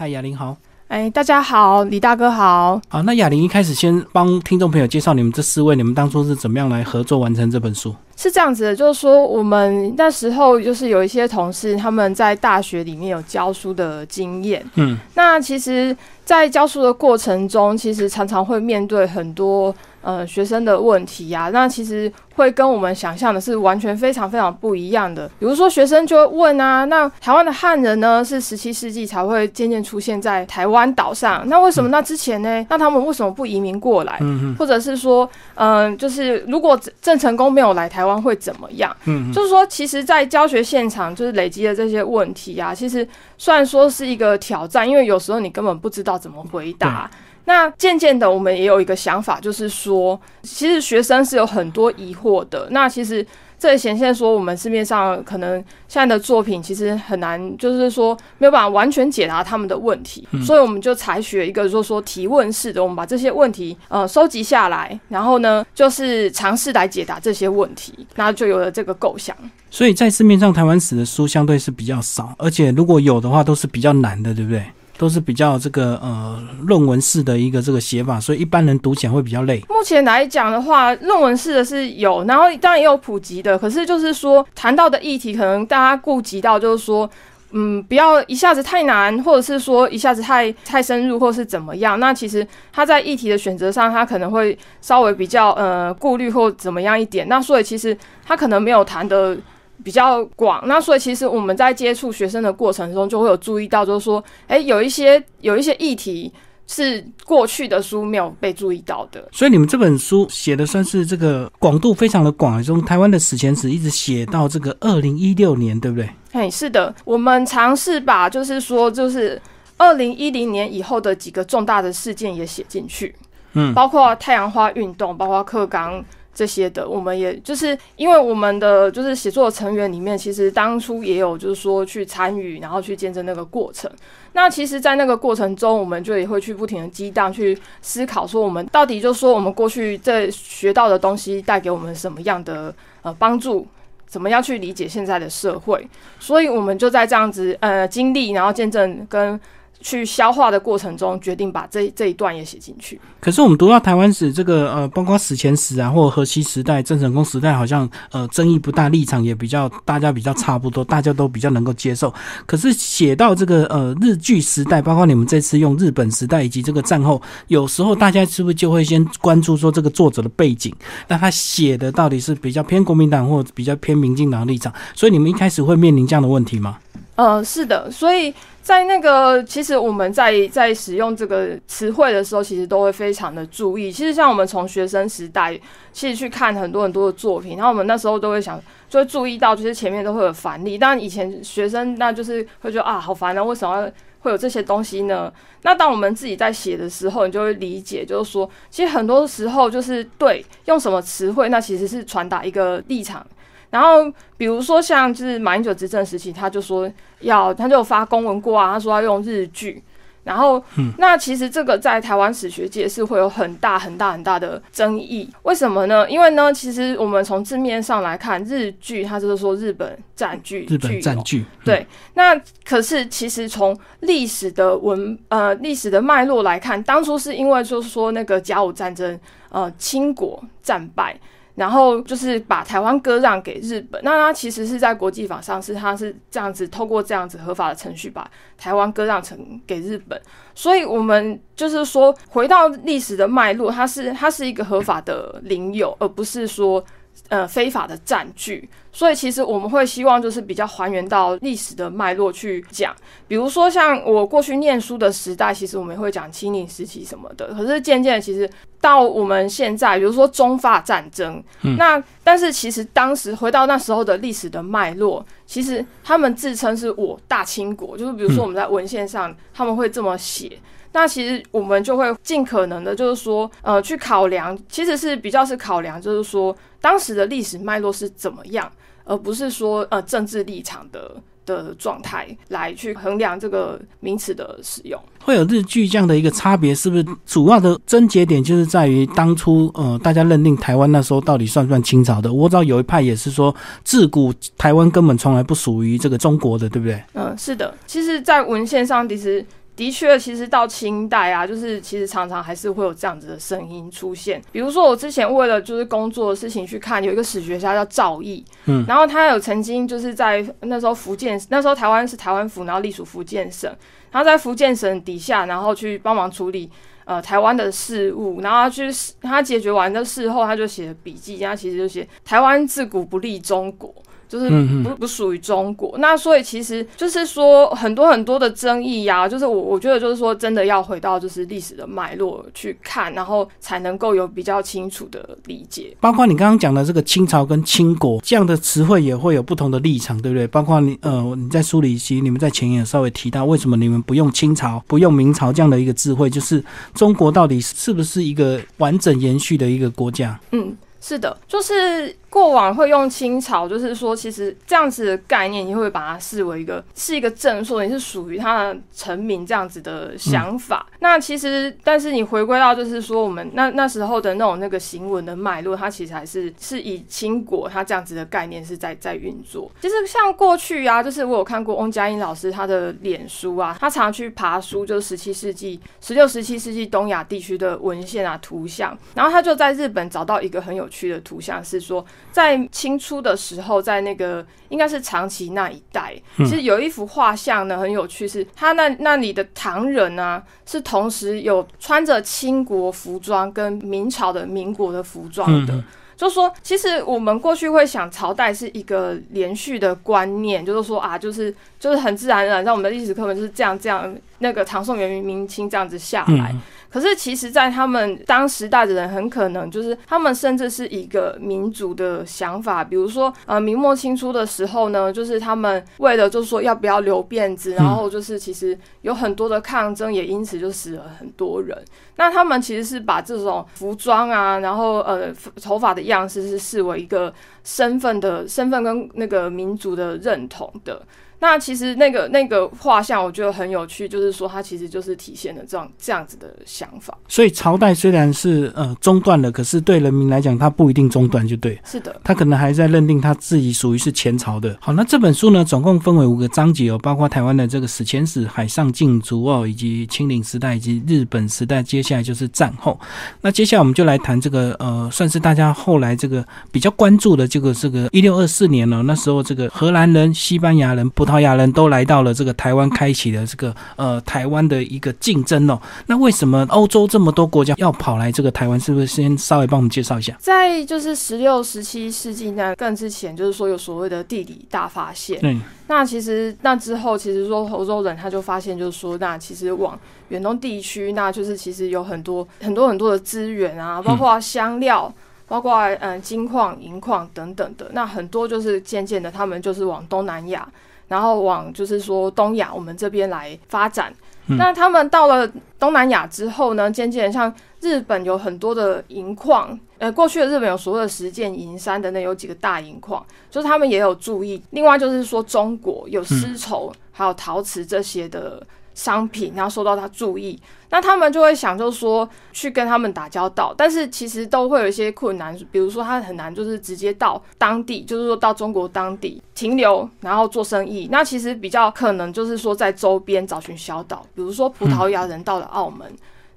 嗨，雅玲好。哎，大家好，李大哥好。好，那雅玲一开始先帮听众朋友介绍你们这四位，你们当初是怎么样来合作完成这本书？是这样子的，就是说我们那时候就是有一些同事他们在大学里面有教书的经验，嗯，那其实，在教书的过程中，其实常常会面对很多。呃，学生的问题呀，那其实会跟我们想象的是完全非常非常不一样的。比如说，学生就会问啊，那台湾的汉人呢，是十七世纪才会渐渐出现在台湾岛上，那为什么那之前呢？那他们为什么不移民过来？嗯或者是说，嗯，就是如果郑成功没有来台湾会怎么样？嗯，就是说，其实，在教学现场就是累积的这些问题啊，其实虽然说是一个挑战，因为有时候你根本不知道怎么回答。那渐渐的，我们也有一个想法，就是说，其实学生是有很多疑惑的。那其实这也显现说，我们市面上可能现在的作品其实很难，就是说没有办法完全解答他们的问题。所以我们就采取了一个，就是说提问式的，我们把这些问题呃收集下来，然后呢，就是尝试来解答这些问题，那就有了这个构想。所以在市面上台湾史的书相对是比较少，而且如果有的话，都是比较难的，对不对？都是比较这个呃论文式的一个这个写法，所以一般人读起来会比较累。目前来讲的话，论文式的是有，然后当然也有普及的。可是就是说谈到的议题，可能大家顾及到就是说，嗯，不要一下子太难，或者是说一下子太太深入，或是怎么样。那其实他在议题的选择上，他可能会稍微比较呃顾虑或怎么样一点。那所以其实他可能没有谈的。比较广，那所以其实我们在接触学生的过程中，就会有注意到，就是说，哎，有一些有一些议题是过去的书没有被注意到的。所以你们这本书写的算是这个广度非常的广，从台湾的史前史一直写到这个二零一六年，对不对？哎，是的，我们尝试把就是说，就是二零一零年以后的几个重大的事件也写进去，嗯，包括太阳花运动，包括克刚。这些的，我们也就是因为我们的就是写作成员里面，其实当初也有就是说去参与，然后去见证那个过程。那其实，在那个过程中，我们就也会去不停的激荡，去思考说，我们到底就是说，我们过去这学到的东西带给我们什么样的呃帮助？怎么样去理解现在的社会？所以，我们就在这样子呃经历，然后见证跟。去消化的过程中，决定把这这一段也写进去。可是我们读到台湾史这个呃，包括史前史啊，或者河西时代、郑成功时代，好像呃争议不大，立场也比较大家比较差不多，大家都比较能够接受。可是写到这个呃日据时代，包括你们这次用日本时代以及这个战后，有时候大家是不是就会先关注说这个作者的背景？那他写的到底是比较偏国民党或比较偏民进党立场？所以你们一开始会面临这样的问题吗？呃，是的，所以。在那个，其实我们在在使用这个词汇的时候，其实都会非常的注意。其实像我们从学生时代，其实去看很多很多的作品，然后我们那时候都会想，就会注意到，就是前面都会有反例。但以前学生那就是会觉得啊，好烦啊，为什么会有这些东西呢？那当我们自己在写的时候，你就会理解，就是说，其实很多时候就是对用什么词汇，那其实是传达一个立场。然后，比如说像就是马英九执政时期，他就说要，他就发公文过啊，他说要用日剧。然后，那其实这个在台湾史学界是会有很大很大很大的争议。为什么呢？因为呢，其实我们从字面上来看，日剧它就是说日本占据，日本占据。对。那可是其实从历史的文呃历史的脉络来看，当初是因为就是说那个甲午战争，呃，清国战败。然后就是把台湾割让给日本，那它其实是在国际法上是它是这样子透过这样子合法的程序把台湾割让成给日本，所以我们就是说回到历史的脉络，它是它是一个合法的领有，而不是说。呃，非法的占据，所以其实我们会希望就是比较还原到历史的脉络去讲。比如说像我过去念书的时代，其实我们会讲清领时期什么的。可是渐渐其实到我们现在，比如说中法战争，那但是其实当时回到那时候的历史的脉络，其实他们自称是我大清国，就是比如说我们在文献上他们会这么写。那其实我们就会尽可能的，就是说，呃，去考量，其实是比较是考量，就是说当时的历史脉络是怎么样，而不是说呃政治立场的的状态来去衡量这个名词的使用。会有日剧这样的一个差别，是不是主要的症结点就是在于当初呃大家认定台湾那时候到底算不算清朝的？我知道有一派也是说，自古台湾根本从来不属于这个中国的，对不对？嗯，是的。其实，在文献上其实。的确，其实到清代啊，就是其实常常还是会有这样子的声音出现。比如说，我之前为了就是工作的事情去看，有一个史学家叫赵毅，嗯，然后他有曾经就是在那时候福建，那时候台湾是台湾府，然后隶属福建省，他在福建省底下，然后去帮忙处理呃台湾的事务，然后他去他解决完的事后，他就写了笔记，他其实就写台湾自古不利中国。就是不不属于中国，那所以其实就是说很多很多的争议呀，就是我我觉得就是说真的要回到就是历史的脉络去看，然后才能够有比较清楚的理解。包括你刚刚讲的这个清朝跟清国这样的词汇也会有不同的立场，对不对？包括你呃你在书里其实你们在前言稍微提到，为什么你们不用清朝不用明朝这样的一个智慧，就是中国到底是不是一个完整延续的一个国家？嗯，是的，就是。过往会用清朝，就是说，其实这样子的概念，你会把它视为一个是一个正数，你是属于他的臣民这样子的想法。那其实，但是你回归到就是说，我们那那时候的那种那个行文的脉络，它其实还是是以清国它这样子的概念是在在运作。其实像过去啊，就是我有看过翁佳音老师他的脸书啊，他常去爬书，就是十七世纪、十六、十七世纪东亚地区的文献啊、图像，然后他就在日本找到一个很有趣的图像，是说。在清初的时候，在那个应该是长崎那一带，其实有一幅画像呢，很有趣，是他那那里的唐人呢，是同时有穿着清国服装跟明朝的民国的服装的。就说，其实我们过去会想朝代是一个连续的观念，就是说啊，就是就是很自然而然，在我们的历史课本就是这样这样，那个唐宋元明明清这样子下来。可是，其实，在他们当时代的人，很可能就是他们甚至是一个民族的想法。比如说，呃，明末清初的时候呢，就是他们为了就是说要不要留辫子，然后就是其实有很多的抗争，也因此就死了很多人。那他们其实是把这种服装啊，然后呃头发的样式是视为一个身份的身份跟那个民族的认同的。那其实那个那个画像，我觉得很有趣，就是说它其实就是体现了这样这样子的想法。所以朝代虽然是呃中断了，可是对人民来讲，它不一定中断，就对。是的，他可能还在认定他自己属于是前朝的。好，那这本书呢，总共分为五个章节哦，包括台湾的这个史前史、海上禁足哦，以及清领时代以及日本时代，接下来就是战后。那接下来我们就来谈这个呃，算是大家后来这个比较关注的这个这个一六二四年了，那时候这个荷兰人、西班牙人、葡萄牙人都来到了这个台湾，开启了这个呃台湾的一个竞争哦。那为什么欧洲这么多国家要跑来这个台湾？是不是先稍微帮我们介绍一下？在就是十六、十七世纪那更之前，就是说有所谓的地理大发现。嗯，那其实那之后，其实说欧洲人他就发现，就是说那其实往远东地区，那就是其实有很多很多很多的资源啊，包括香料。包括嗯金矿、银矿等等的，那很多就是渐渐的，他们就是往东南亚，然后往就是说东亚我们这边来发展。那他们到了东南亚之后呢，渐渐像日本有很多的银矿，呃，过去的日本有所谓的实践银山等等有几个大银矿，就是他们也有注意。另外就是说中国有丝绸，还有陶瓷这些的。商品，然后受到他注意，那他们就会想，就是说去跟他们打交道，但是其实都会有一些困难，比如说他很难就是直接到当地，就是说到中国当地停留，然后做生意。那其实比较可能就是说在周边找寻小岛，比如说葡萄牙人到了澳门，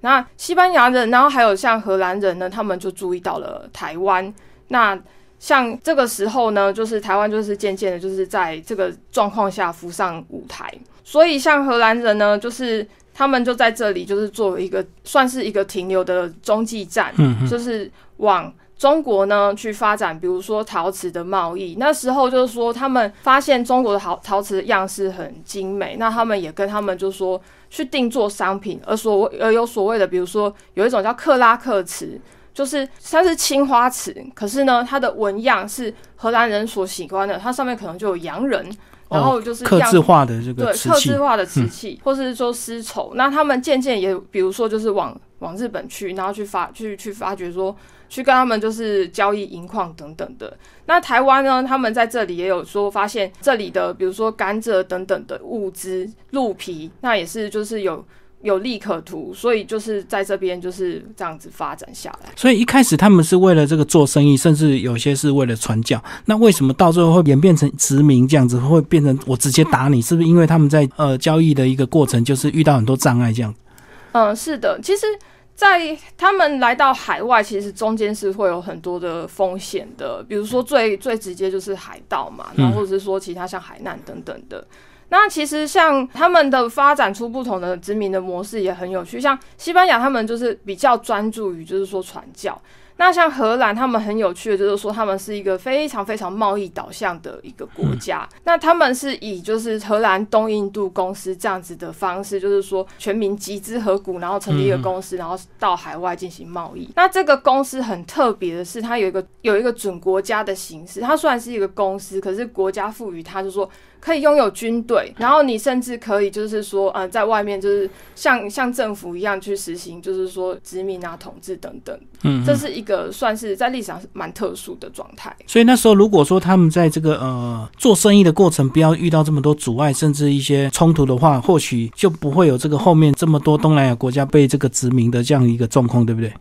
那西班牙人，然后还有像荷兰人呢，他们就注意到了台湾。那像这个时候呢，就是台湾就是渐渐的，就是在这个状况下浮上舞台。所以，像荷兰人呢，就是他们就在这里，就是作为一个算是一个停留的中继站，就是往中国呢去发展，比如说陶瓷的贸易。那时候就是说，他们发现中国的陶陶瓷的样式很精美，那他们也跟他们就说去定做商品，而所谓而有所谓的，比如说有一种叫克拉克瓷，就是它是青花瓷，可是呢，它的纹样是荷兰人所喜欢的，它上面可能就有洋人。然后就是刻字化的这个对刻字化的瓷器，或是说丝绸。那他们渐渐也，比如说就是往往日本去，然后去发去去发掘说，去跟他们就是交易银矿等等的。那台湾呢，他们在这里也有说发现这里的，比如说甘蔗等等的物资、鹿皮，那也是就是有有利可图，所以就是在这边就是这样子发展下来。所以一开始他们是为了这个做生意，甚至有些是为了传教。那为什么到最后会演变成殖民这样子，会变成我直接打你？是不是因为他们在呃交易的一个过程就是遇到很多障碍这样？嗯，是的，其实。在他们来到海外，其实中间是会有很多的风险的，比如说最最直接就是海盗嘛，然后或者是说其他像海难等等的。那其实像他们的发展出不同的殖民的模式也很有趣，像西班牙他们就是比较专注于就是说传教。那像荷兰，他们很有趣的，就是说他们是一个非常非常贸易导向的一个国家。那他们是以就是荷兰东印度公司这样子的方式，就是说全民集资合股，然后成立一个公司，然后到海外进行贸易。那这个公司很特别的是，它有一个有一个准国家的形式。它虽然是一个公司，可是国家赋予它，就是说。可以拥有军队，然后你甚至可以就是说，呃，在外面就是像像政府一样去实行，就是说殖民啊、统治等等。嗯，这是一个算是在历史上蛮特殊的状态。所以那时候，如果说他们在这个呃做生意的过程不要遇到这么多阻碍，甚至一些冲突的话，或许就不会有这个后面这么多东南亚国家被这个殖民的这样一个状况，对不对？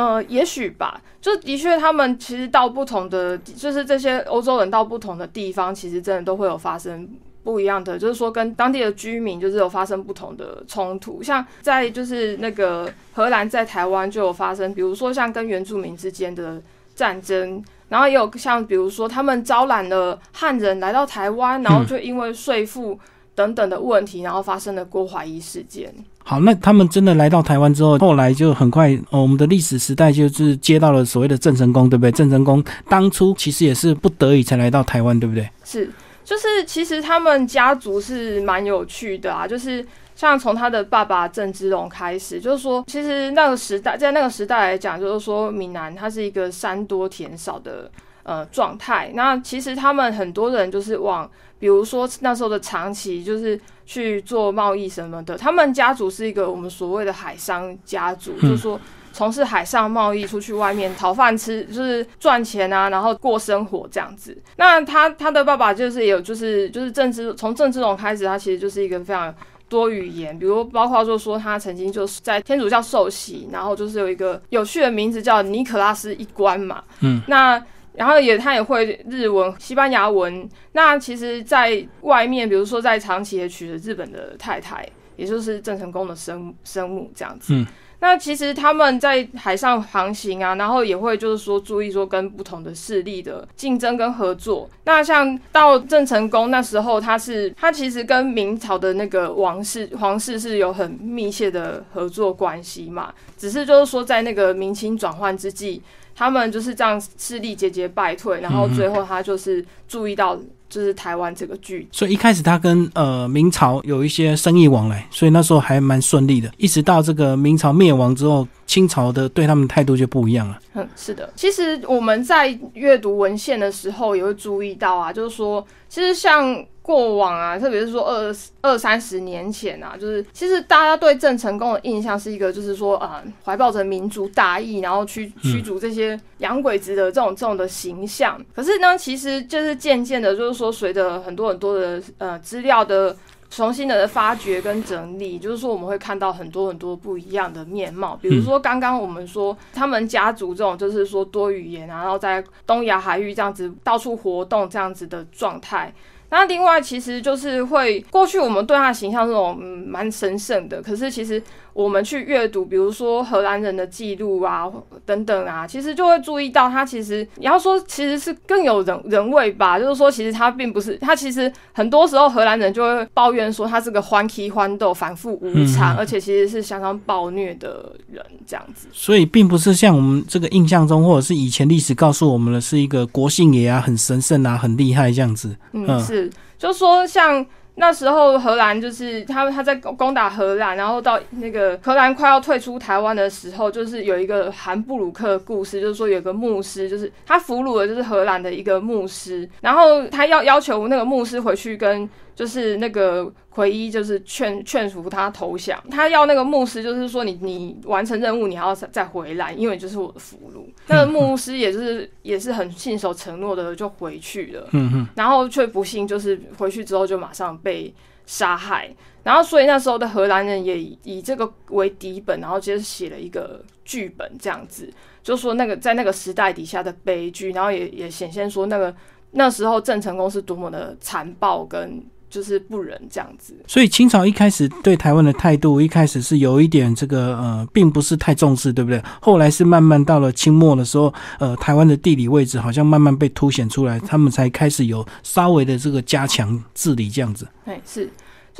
呃，也许吧，就的确，他们其实到不同的，就是这些欧洲人到不同的地方，其实真的都会有发生不一样的，就是说跟当地的居民就是有发生不同的冲突。像在就是那个荷兰在台湾就有发生，比如说像跟原住民之间的战争，然后也有像比如说他们招揽了汉人来到台湾，然后就因为税负等等的问题，然后发生了郭怀疑事件。好，那他们真的来到台湾之后，后来就很快，哦，我们的历史时代就是接到了所谓的郑成功，对不对？郑成功当初其实也是不得已才来到台湾，对不对？是，就是其实他们家族是蛮有趣的啊，就是像从他的爸爸郑芝龙开始，就是说，其实那个时代，在那个时代来讲，就是说，闽南它是一个山多田少的呃状态，那其实他们很多人就是往。比如说那时候的长崎就是去做贸易什么的，他们家族是一个我们所谓的海商家族，就是说从事海上贸易，出去外面讨饭吃，就是赚钱啊，然后过生活这样子。那他他的爸爸就是有就是就是政治从政治中开始，他其实就是一个非常多语言，比如包括就说他曾经就是在天主教受洗，然后就是有一个有趣的名字叫尼可拉斯一关嘛，嗯，那。然后也他也会日文、西班牙文。那其实，在外面，比如说在长崎也娶了日本的太太，也就是郑成功的生生母这样子。嗯。那其实他们在海上航行啊，然后也会就是说注意说跟不同的势力的竞争跟合作。那像到郑成功那时候，他是他其实跟明朝的那个王室皇室是有很密切的合作关系嘛。只是就是说在那个明清转换之际。他们就是这样势力节节败退，然后最后他就是注意到就是台湾这个剧，所以一开始他跟呃明朝有一些生意往来，所以那时候还蛮顺利的。一直到这个明朝灭亡之后，清朝的对他们态度就不一样了。嗯，是的。其实我们在阅读文献的时候也会注意到啊，就是说，其实像。过往啊，特别是说二二三十年前啊，就是其实大家对郑成功的印象是一个，就是说啊，怀抱着民族大义，然后驱驱逐这些洋鬼子的这种这种的形象。可是呢，其实就是渐渐的，就是说随着很多很多的呃资料的重新的发掘跟整理，就是说我们会看到很多很多不一样的面貌。比如说刚刚我们说他们家族这种，就是说多语言，然后在东亚海域这样子到处活动这样子的状态。那另外，其实就是会过去我们对他形象这种蛮神圣的，可是其实。我们去阅读，比如说荷兰人的记录啊，等等啊，其实就会注意到他其实你要说其实是更有人人味吧，就是说其实他并不是他其实很多时候荷兰人就会抱怨说他是个欢喜欢斗、反复无常，而且其实是相当暴虐的人这样子。所以并不是像我们这个印象中，或者是以前历史告诉我们的是一个国姓爷啊，很神圣啊，很厉害这样子。嗯，是，就说像。那时候荷兰就是他他在攻打荷兰，然后到那个荷兰快要退出台湾的时候，就是有一个韩布鲁克故事，就是说有个牧师，就是他俘虏了就是荷兰的一个牧师，然后他要要求那个牧师回去跟。就是那个奎一，就是劝劝服他投降。他要那个牧师，就是说你你完成任务，你还要再回来，因为就是我的俘虏。那个牧师也是也是很信守承诺的，就回去了。嗯然后却不幸就是回去之后就马上被杀害。然后，所以那时候的荷兰人也以这个为底本，然后接着写了一个剧本，这样子，就说那个在那个时代底下的悲剧，然后也也显现说那个那时候郑成功是多么的残暴跟。就是不仁这样子，所以清朝一开始对台湾的态度，一开始是有一点这个呃，并不是太重视，对不对？后来是慢慢到了清末的时候，呃，台湾的地理位置好像慢慢被凸显出来，他们才开始有稍微的这个加强治理这样子。对，是。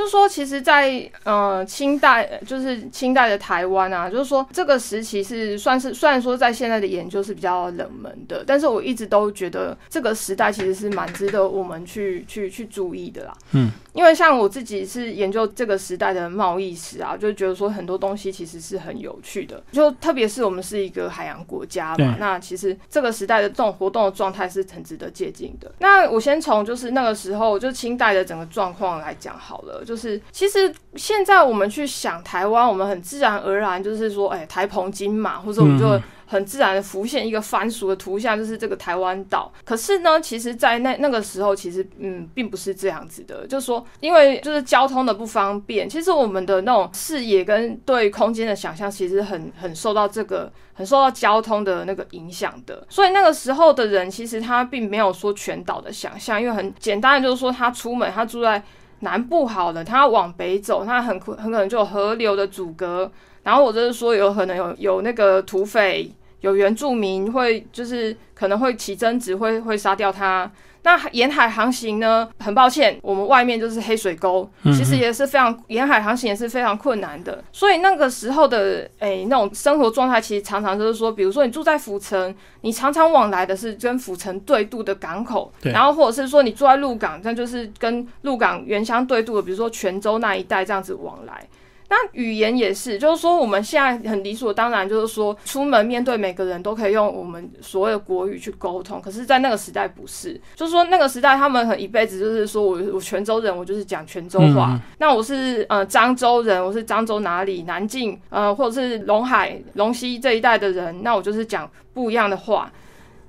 就是说，其实，在呃清代，就是清代的台湾啊，就是说这个时期是算是虽然说在现在的研究是比较冷门的，但是我一直都觉得这个时代其实是蛮值得我们去去去注意的啦。嗯，因为像我自己是研究这个时代的贸易史啊，就觉得说很多东西其实是很有趣的，就特别是我们是一个海洋国家嘛，那其实这个时代的这种活动的状态是很值得借鉴的。那我先从就是那个时候就清代的整个状况来讲好了。就是，其实现在我们去想台湾，我们很自然而然就是说，哎，台澎金马，或者我们就很自然的浮现一个番薯的图像，就是这个台湾岛。可是呢，其实，在那那个时候，其实嗯，并不是这样子的。就是说，因为就是交通的不方便，其实我们的那种视野跟对空间的想象，其实很很受到这个很受到交通的那个影响的。所以那个时候的人，其实他并没有说全岛的想象，因为很简单的就是说，他出门，他住在。南部好了，他往北走，他很很可能就有河流的阻隔，然后我就是说有可能有有那个土匪，有原住民会就是可能会起争执，会会杀掉他。那沿海航行呢？很抱歉，我们外面就是黑水沟，其实也是非常沿海航行也是非常困难的。所以那个时候的诶那种生活状态，其实常常就是说，比如说你住在府城，你常常往来的是跟府城对渡的港口，然后或者是说你住在鹿港，那就是跟鹿港原乡对渡的，比如说泉州那一带这样子往来。那语言也是，就是说我们现在很理所当然，就是说出门面对每个人都可以用我们所谓的国语去沟通。可是，在那个时代不是，就是说那个时代他们很一辈子就是说我我泉州人，我就是讲泉州话。那我是呃漳州人，我是漳州哪里南靖呃或者是龙海龙溪这一带的人，那我就是讲不一样的话。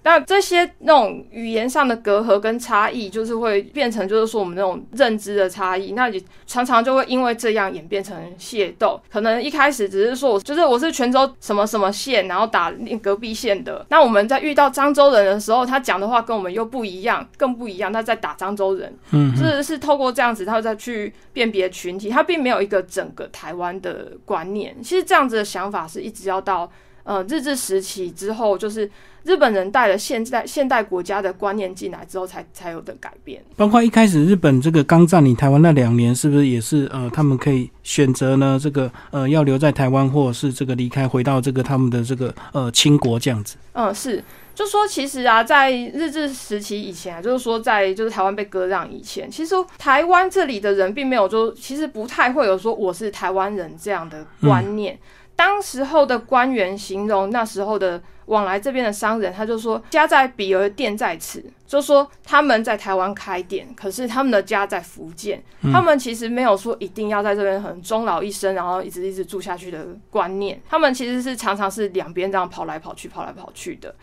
那这些那种语言上的隔阂跟差异，就是会变成，就是说我们那种认知的差异，那也常常就会因为这样演变成械斗。可能一开始只是说我就是我是泉州什么什么县，然后打隔壁县的。那我们在遇到漳州人的时候，他讲的话跟我们又不一样，更不一样。他在打漳州人，嗯，是是透过这样子，他再去辨别群体，他并没有一个整个台湾的观念。其实这样子的想法是一直要到呃日治时期之后，就是。日本人带了现代现代国家的观念进来之后，才才有的改变。包括一开始日本这个刚占领台湾那两年，是不是也是呃，他们可以选择呢？这个呃，要留在台湾，或者是这个离开，回到这个他们的这个呃清国这样子？嗯，是，就说其实啊，在日治时期以前啊，就是说在就是台湾被割让以前，其实台湾这里的人并没有就其实不太会有说我是台湾人这样的观念。当时候的官员形容那时候的往来这边的商人，他就说家在彼而店在此，就说他们在台湾开店，可是他们的家在福建，他们其实没有说一定要在这边很终老一生，然后一直一直住下去的观念，他们其实是常常是两边这样跑来跑去，跑来跑去的。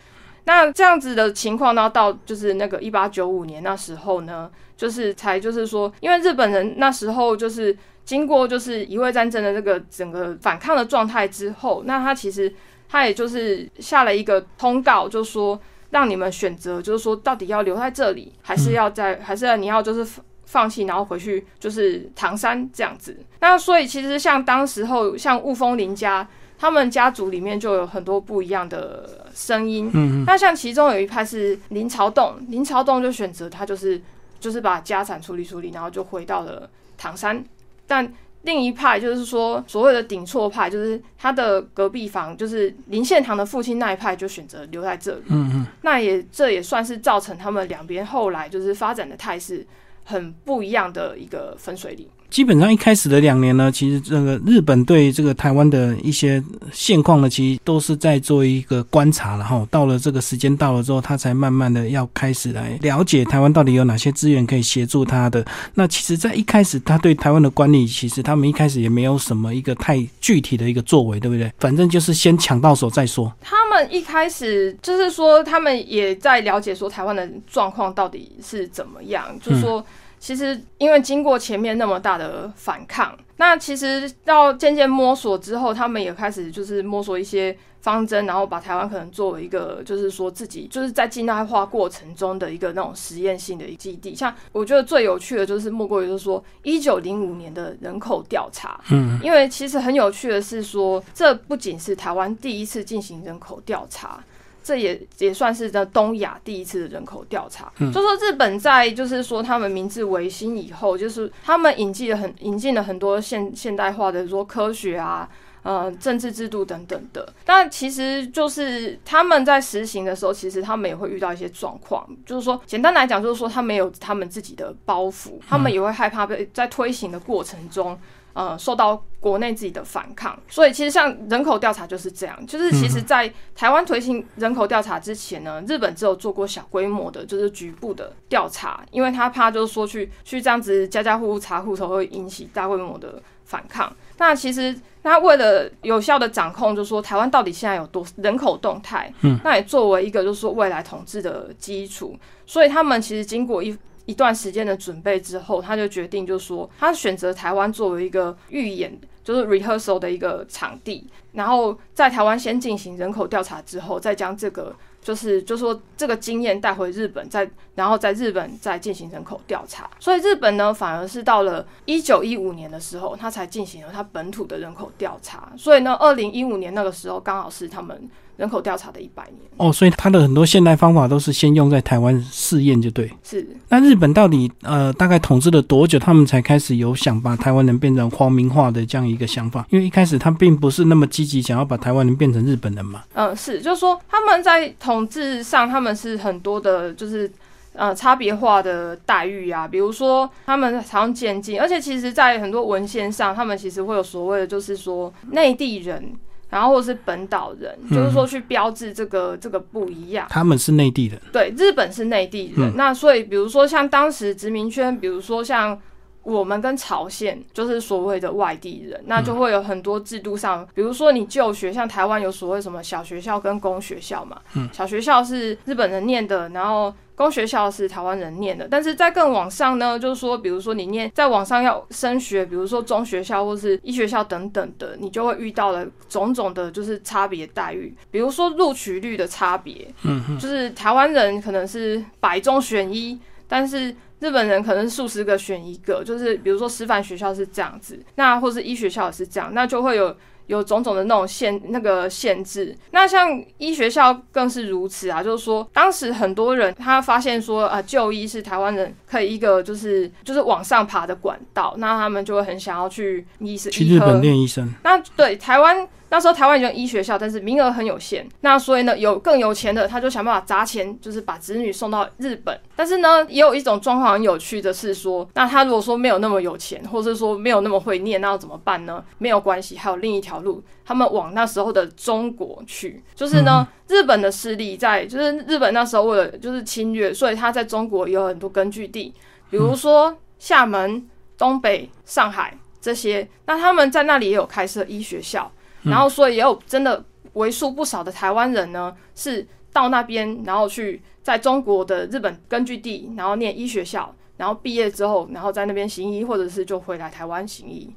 那这样子的情况呢，到就是那个一八九五年那时候呢，就是才就是说，因为日本人那时候就是。经过就是一位战争的这个整个反抗的状态之后，那他其实他也就是下了一个通告，就说让你们选择，就是说到底要留在这里，还是要在，还是要你要就是放弃，然后回去就是唐山这样子。那所以其实像当时候像雾峰林家，他们家族里面就有很多不一样的声音。嗯那像其中有一派是林朝栋，林朝栋就选择他就是就是把家产处理处理，然后就回到了唐山。但另一派就是说，所谓的顶错派，就是他的隔壁房，就是林献堂的父亲那一派，就选择留在这里。嗯嗯，那也这也算是造成他们两边后来就是发展的态势很不一样的一个分水岭。基本上一开始的两年呢，其实这个日本对这个台湾的一些现况呢，其实都是在做一个观察，然后到了这个时间到了之后，他才慢慢的要开始来了解台湾到底有哪些资源可以协助他的。那其实，在一开始他对台湾的管理，其实他们一开始也没有什么一个太具体的一个作为，对不对？反正就是先抢到手再说。他们一开始就是说，他们也在了解说台湾的状况到底是怎么样，就是说。其实因为经过前面那么大的反抗，那其实到渐渐摸索之后，他们也开始就是摸索一些方针，然后把台湾可能作为一个就是说自己就是在近代化过程中的一个那种实验性的一基地。像我觉得最有趣的就是莫过于就是说一九零五年的人口调查，嗯，因为其实很有趣的是说，这不仅是台湾第一次进行人口调查。这也也算是在东亚第一次的人口调查。就说日本在就是说他们明治维新以后，就是他们引进了很引进了很多现现代化的说科学啊，呃，政治制度等等的。但其实就是他们在实行的时候，其实他们也会遇到一些状况。就是说，简单来讲，就是说他们有他们自己的包袱，他们也会害怕被在推行的过程中。呃，受到国内自己的反抗，所以其实像人口调查就是这样，就是其实，在台湾推行人口调查之前呢，日本只有做过小规模的，就是局部的调查，因为他怕就是说去去这样子家家户户查户头会引起大规模的反抗。那其实那为了有效的掌控，就是说台湾到底现在有多人口动态，嗯，那也作为一个就是说未来统治的基础，所以他们其实经过一。一段时间的准备之后，他就决定，就说，他选择台湾作为一个预演，就是 rehearsal 的一个场地，然后在台湾先进行人口调查之后，再将这个。就是，就说这个经验带回日本，再然后在日本再进行人口调查。所以日本呢，反而是到了一九一五年的时候，他才进行了他本土的人口调查。所以呢，二零一五年那个时候，刚好是他们人口调查的一百年。哦，所以他的很多现代方法都是先用在台湾试验，就对。是。那日本到底呃大概统治了多久，他们才开始有想把台湾人变成皇民化的这样一个想法？因为一开始他并不是那么积极想要把台湾人变成日本人嘛。嗯，是，就是说他们在。统治上，他们是很多的，就是呃差别化的待遇啊，比如说他们常渐进，而且其实，在很多文献上，他们其实会有所谓的，就是说内地人，然后或是本岛人，就是说去标志这个这个不一样。他们是内地人，对，日本是内地人。那所以，比如说像当时殖民圈，比如说像。我们跟朝鲜就是所谓的外地人，那就会有很多制度上，比如说你就学，像台湾有所谓什么小学校跟公学校嘛，小学校是日本人念的，然后公学校是台湾人念的。但是在更往上呢，就是说，比如说你念在网上要升学，比如说中学校或是医学校等等的，你就会遇到了种种的，就是差别待遇，比如说录取率的差别，嗯，就是台湾人可能是百中选一，但是。日本人可能是数十个选一个，就是比如说师范学校是这样子，那或是医学校也是这样，那就会有有种种的那种限那个限制。那像医学校更是如此啊，就是说当时很多人他发现说啊，就医是台湾人可以一个就是就是往上爬的管道，那他们就会很想要去医生去日本练医生。那对台湾。那时候台湾有医学校，但是名额很有限。那所以呢，有更有钱的，他就想办法砸钱，就是把子女送到日本。但是呢，也有一种状况很有趣的是说，那他如果说没有那么有钱，或者说没有那么会念，那要怎么办呢？没有关系，还有另一条路，他们往那时候的中国去。就是呢，日本的势力在，就是日本那时候为了就是侵略，所以他在中国有很多根据地，比如说厦门、东北、上海这些。那他们在那里也有开设医学校。然后，所以也有真的为数不少的台湾人呢，是到那边，然后去在中国的日本根据地，然后念医学校，然后毕业之后，然后在那边行医，或者是就回来台湾行医，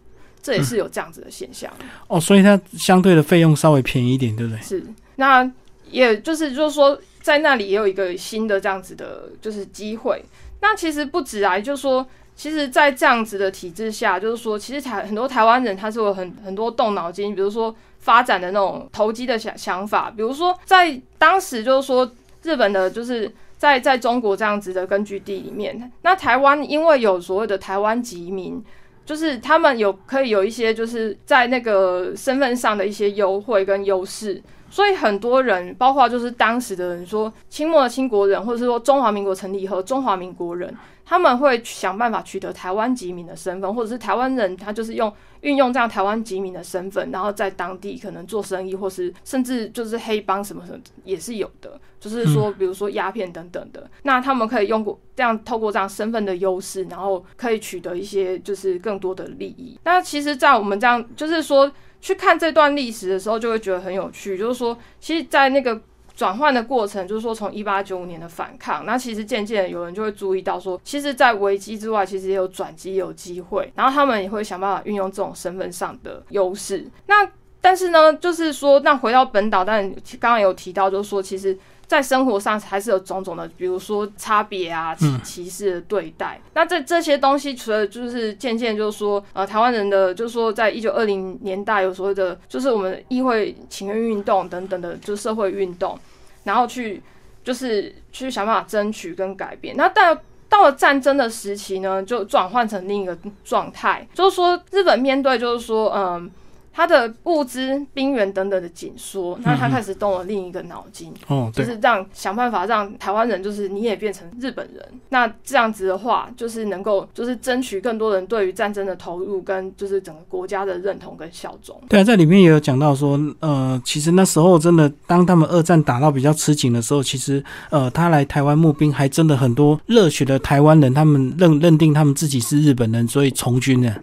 这也是有这样子的现象。哦，所以它相对的费用稍微便宜一点，对不对？是，那也就是就是说，在那里也有一个新的这样子的，就是机会。那其实不止啊，就是说。其实，在这样子的体制下，就是说，其实台很多台湾人他是有很很多动脑筋，比如说发展的那种投机的想想法，比如说在当时就是说日本的，就是在在中国这样子的根据地里面，那台湾因为有所谓的台湾籍民，就是他们有可以有一些就是在那个身份上的一些优惠跟优势，所以很多人，包括就是当时的人说清末的清国人，或者是说中华民国成立以后中华民国人。他们会想办法取得台湾籍民的身份，或者是台湾人，他就是用运用这样台湾籍民的身份，然后在当地可能做生意，或是甚至就是黑帮什么什么也是有的。就是说，比如说鸦片等等的，那他们可以用过这样透过这样身份的优势，然后可以取得一些就是更多的利益。那其实，在我们这样就是说去看这段历史的时候，就会觉得很有趣。就是说，其实，在那个。转换的过程，就是说从一八九五年的反抗，那其实渐渐有人就会注意到说，其实，在危机之外，其实也有转机，有机会，然后他们也会想办法运用这种身份上的优势。那但是呢，就是说，那回到本岛，但刚刚有提到，就是说，其实。在生活上还是有种种的，比如说差别啊、歧歧视的对待。那这这些东西，除了就是渐渐就是说，呃，台湾人的就是说，在一九二零年代有所谓的，就是我们议会请愿运动等等的，就是社会运动，然后去就是去想办法争取跟改变。那到到了战争的时期呢，就转换成另一个状态，就是说日本面对就是说，嗯。他的物资、兵源等等的紧缩，那他开始动了另一个脑筋，哦，就是让想办法让台湾人，就是你也变成日本人。那这样子的话，就是能够就是争取更多人对于战争的投入，跟就是整个国家的认同跟效忠。对啊，在里面也有讲到说，呃，其实那时候真的，当他们二战打到比较吃紧的时候，其实呃，他来台湾募兵，还真的很多热血的台湾人，他们认认定他们自己是日本人，所以从军的。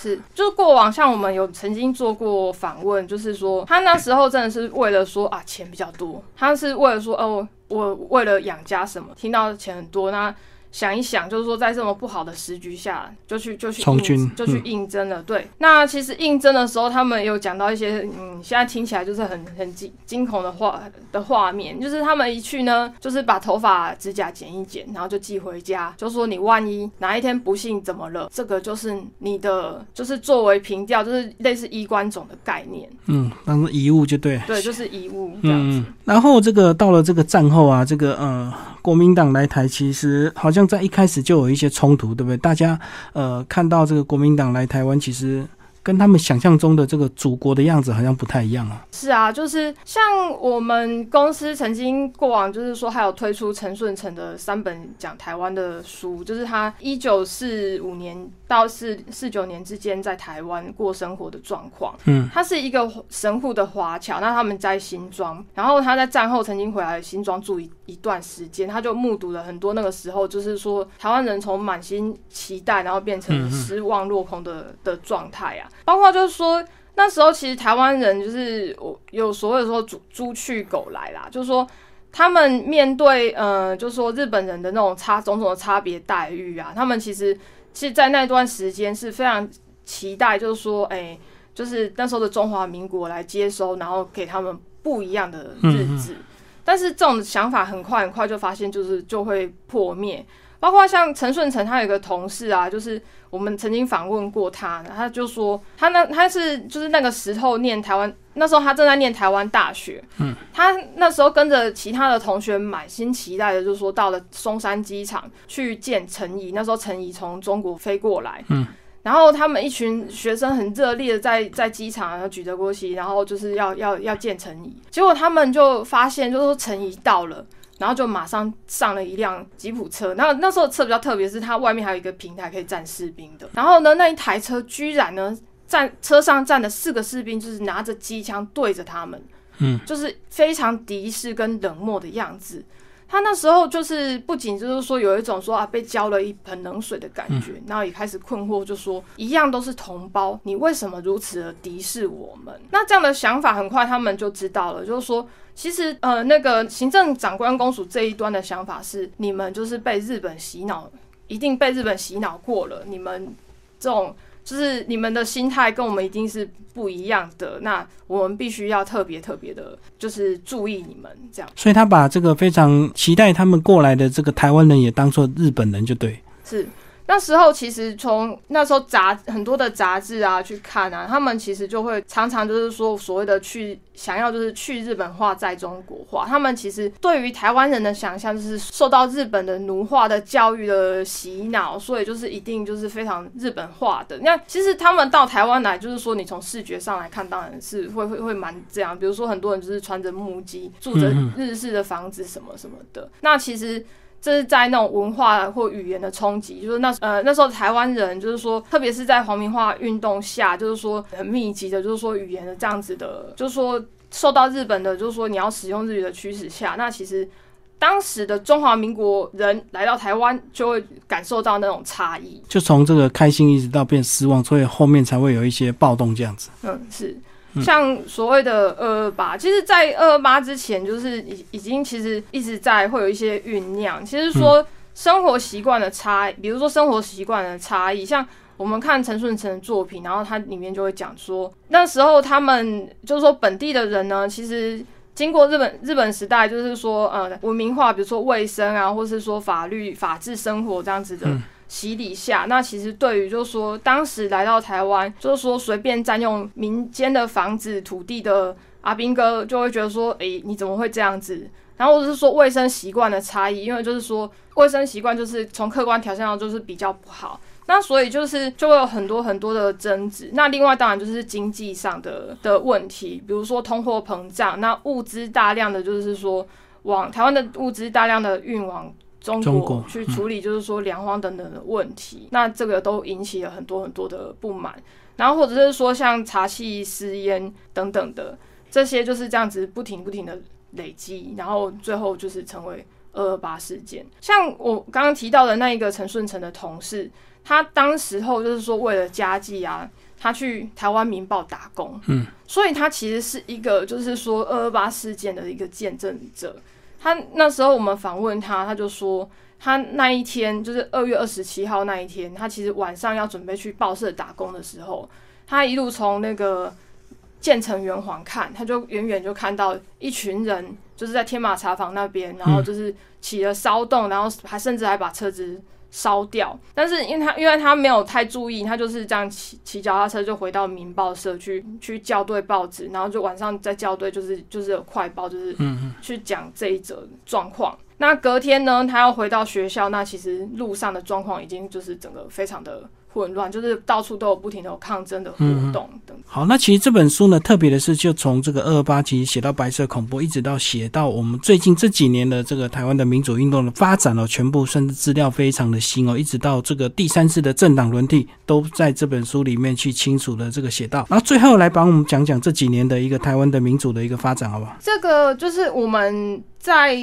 是，就是过往像我们有曾经做过访问，就是说他那时候真的是为了说啊钱比较多，他是为了说哦我为了养家什么，听到钱很多那。想一想，就是说，在这么不好的时局下，就去就去从军，就去应征了。对，那其实应征的时候，他们有讲到一些，嗯，现在听起来就是很很惊惊恐的画的画面，就是他们一去呢，就是把头发、指甲剪一剪，然后就寄回家，就说你万一哪一天不幸怎么了，这个就是你的，就是作为凭吊，就是类似衣冠冢的概念。嗯，当做遗物就对。对，就是遗物这样子。然后这个到了这个战后啊，这个呃，国民党来台，其实好像。在一开始就有一些冲突，对不对？大家呃看到这个国民党来台湾，其实跟他们想象中的这个祖国的样子好像不太一样啊。是啊，就是像我们公司曾经过往，就是说还有推出陈顺成的三本讲台湾的书，就是他一九四五年。到四四九年之间，在台湾过生活的状况。嗯，他是一个神户的华侨，那他们在新庄，然后他在战后曾经回来新庄住一一段时间，他就目睹了很多那个时候，就是说台湾人从满心期待，然后变成失望落空的的状态啊。包括就是说那时候其实台湾人就是我有所谓说猪猪去狗来啦，就是说他们面对呃，就是说日本人的那种差种种的差别待遇啊，他们其实。是，在那段时间是非常期待，就是说，哎，就是那时候的中华民国来接收，然后给他们不一样的日子。但是，这种想法很快很快就发现，就是就会破灭。包括像陈顺成，他有一个同事啊，就是我们曾经访问过他，他就说，他那他是就是那个时候念台湾，那时候他正在念台湾大学，嗯，他那时候跟着其他的同学满心期待的，就是说到了松山机场去见陈怡，那时候陈怡从中国飞过来，嗯，然后他们一群学生很热烈的在在机场然后举着国旗，然后就是要要要见陈怡，结果他们就发现，就是说陈怡到了。然后就马上上了一辆吉普车，然后那时候车比较特别，是它外面还有一个平台可以站士兵的。然后呢，那一台车居然呢站车上站的四个士兵，就是拿着机枪对着他们，嗯，就是非常敌视跟冷漠的样子。他那时候就是不仅就是说有一种说啊被浇了一盆冷水的感觉，然后也开始困惑，就说一样都是同胞，你为什么如此的敌视我们？那这样的想法很快他们就知道了，就是说其实呃那个行政长官公署这一端的想法是你们就是被日本洗脑，一定被日本洗脑过了，你们这种。就是你们的心态跟我们一定是不一样的，那我们必须要特别特别的，就是注意你们这样。所以他把这个非常期待他们过来的这个台湾人也当做日本人，就对。是。那时候其实从那时候杂很多的杂志啊去看啊，他们其实就会常常就是说所谓的去想要就是去日本化在中国化，他们其实对于台湾人的想象就是受到日本的奴化的教育的洗脑，所以就是一定就是非常日本化的。那其实他们到台湾来，就是说你从视觉上来看，当然是会会会蛮这样。比如说很多人就是穿着木屐，住着日式的房子什么什么的。那其实。这是在那种文化或语言的冲击，就是那呃那时候台湾人，就是说，特别是在黄明化运动下，就是说很密集的，就是说语言的这样子的，就是说受到日本的，就是说你要使用日语的驱使下，那其实当时的中华民国人来到台湾，就会感受到那种差异，就从这个开心一直到变失望，所以后面才会有一些暴动这样子。嗯，是。像所谓的二二八，其实，在二二八之前，就是已已经其实一直在会有一些酝酿。其实说生活习惯的差，比如说生活习惯的差异，像我们看陈顺成的作品，然后他里面就会讲说，那时候他们就是说本地的人呢，其实经过日本日本时代，就是说呃文明化，比如说卫生啊，或是说法律法治生活这样子的。洗礼下，那其实对于就是说，当时来到台湾，就是说随便占用民间的房子土地的阿兵哥，就会觉得说，诶，你怎么会这样子？然后或者是说卫生习惯的差异，因为就是说卫生习惯就是从客观条件上就是比较不好，那所以就是就会有很多很多的争执。那另外当然就是经济上的的问题，比如说通货膨胀，那物资大量的就是说往台湾的物资大量的运往。中国去处理，就是说粮荒等等的问题，那这个都引起了很多很多的不满，然后或者是说像茶气私烟等等的这些，就是这样子不停不停的累积，然后最后就是成为二二八事件。像我刚刚提到的那一个陈顺成的同事，他当时候就是说为了家计啊，他去台湾民报打工，嗯，所以他其实是一个就是说二二八事件的一个见证者。他那时候我们访问他，他就说他那一天就是二月二十七号那一天，他其实晚上要准备去报社打工的时候，他一路从那个建成圆环看，他就远远就看到一群人就是在天马茶坊那边，然后就是起了骚动，然后还甚至还把车子。烧掉，但是因为他因为他没有太注意，他就是这样骑骑脚踏车就回到民报社去去校对报纸，然后就晚上在校对，就是就是有快报，就是去讲这一则状况。那隔天呢，他要回到学校，那其实路上的状况已经就是整个非常的。混乱，就是到处都有不停的有抗争的活动等。好，那其实这本书呢，特别的是，就从这个二二八其实写到白色恐怖，一直到写到我们最近这几年的这个台湾的民主运动的发展哦，全部甚至资料非常的新哦，一直到这个第三次的政党轮替，都在这本书里面去清楚的这个写到。然后最后来帮我们讲讲这几年的一个台湾的民主的一个发展，好不好？这个就是我们在。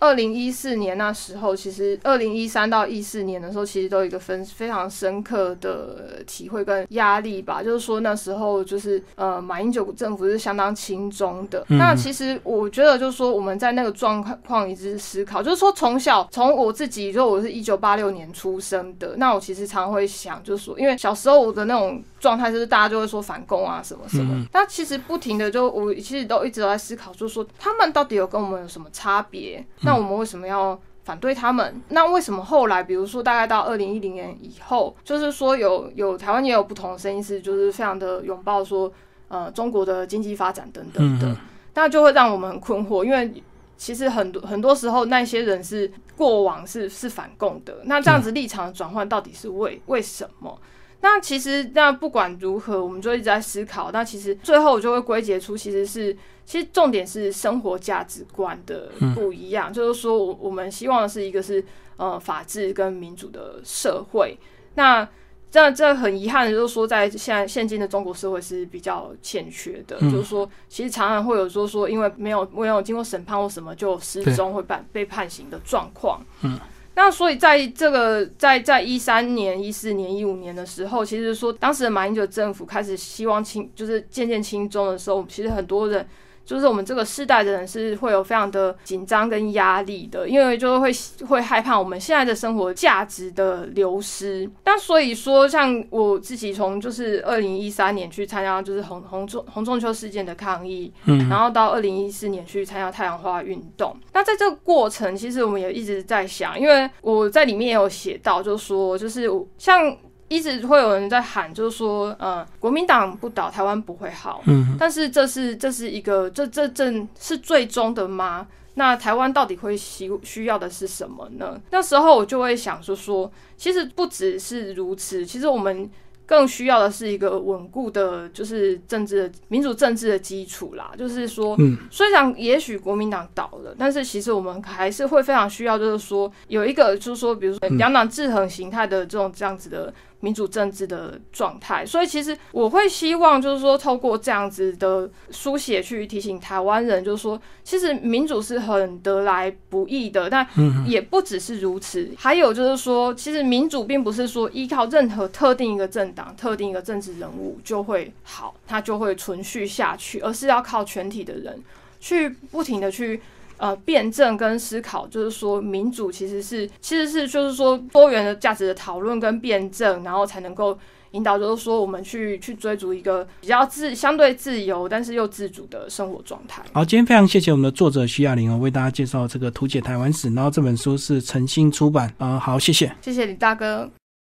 二零一四年那时候，其实二零一三到一四年的时候，其实都有一个分非常深刻的体会跟压力吧。就是说那时候就是呃，马英九政府是相当轻中的。那其实我觉得就是说我们在那个状况一直思考，就是说从小从我自己，就我是一九八六年出生的，那我其实常会想，就是说因为小时候我的那种状态就是大家就会说反共啊什么什么，但其实不停的就我其实都一直都在思考，就是说他们到底有跟我们有什么差别？那我们为什么要反对他们？那为什么后来，比如说大概到二零一零年以后，就是说有有台湾也有不同的声音，是就是非常的拥抱说，呃，中国的经济发展等等的，那就会让我们很困惑，因为其实很多很多时候那些人是过往是是反共的，那这样子立场的转换到底是为为什么？那其实那不管如何，我们就一直在思考。那其实最后我就会归结出，其实是其实重点是生活价值观的不一样。就是说，我我们希望的是一个是呃法治跟民主的社会。那这这很遗憾的就是说，在现在现今的中国社会是比较欠缺的。就是说，其实常常会有说说，因为没有没有经过审判或什么就失踪会判被判刑的状况。嗯。那所以在这个在在一三年、一四年、一五年的时候，其实说当时的马英九政府开始希望轻，就是渐渐轻中的时候，其实很多人。就是我们这个世代的人是会有非常的紧张跟压力的，因为就是会会害怕我们现在的生活价值的流失。那所以说，像我自己从就是二零一三年去参加就是红红中红中秋事件的抗议，嗯，然后到二零一四年去参加太阳花运动。那在这个过程，其实我们也一直在想，因为我在里面也有写到，就是说就是像。一直会有人在喊，就是说，呃，国民党不倒，台湾不会好。嗯，但是这是这是一个，这这正是最终的吗？那台湾到底会需需要的是什么呢？那时候我就会想说，说其实不只是如此，其实我们。更需要的是一个稳固的，就是政治民主政治的基础啦。就是说，嗯虽然也许国民党倒了，但是其实我们还是会非常需要，就是说有一个，就是说，比如说两党制衡形态的这种这样子的民主政治的状态。所以其实我会希望，就是说透过这样子的书写去提醒台湾人，就是说其实民主是很得来不易的，但也不只是如此。还有就是说，其实民主并不是说依靠任何特定一个政党、特定一个政治人物就会好，它就会存续下去，而是要靠全体的人去不停的去。呃，辩证跟思考，就是说民主其实是，其实是就是说多元的价值的讨论跟辩证，然后才能够引导，就是说我们去去追逐一个比较自相对自由，但是又自主的生活状态。好，今天非常谢谢我们的作者徐亚玲哦，为大家介绍这个图解台湾史，然后这本书是诚心出版啊，好，谢谢，谢谢李大哥。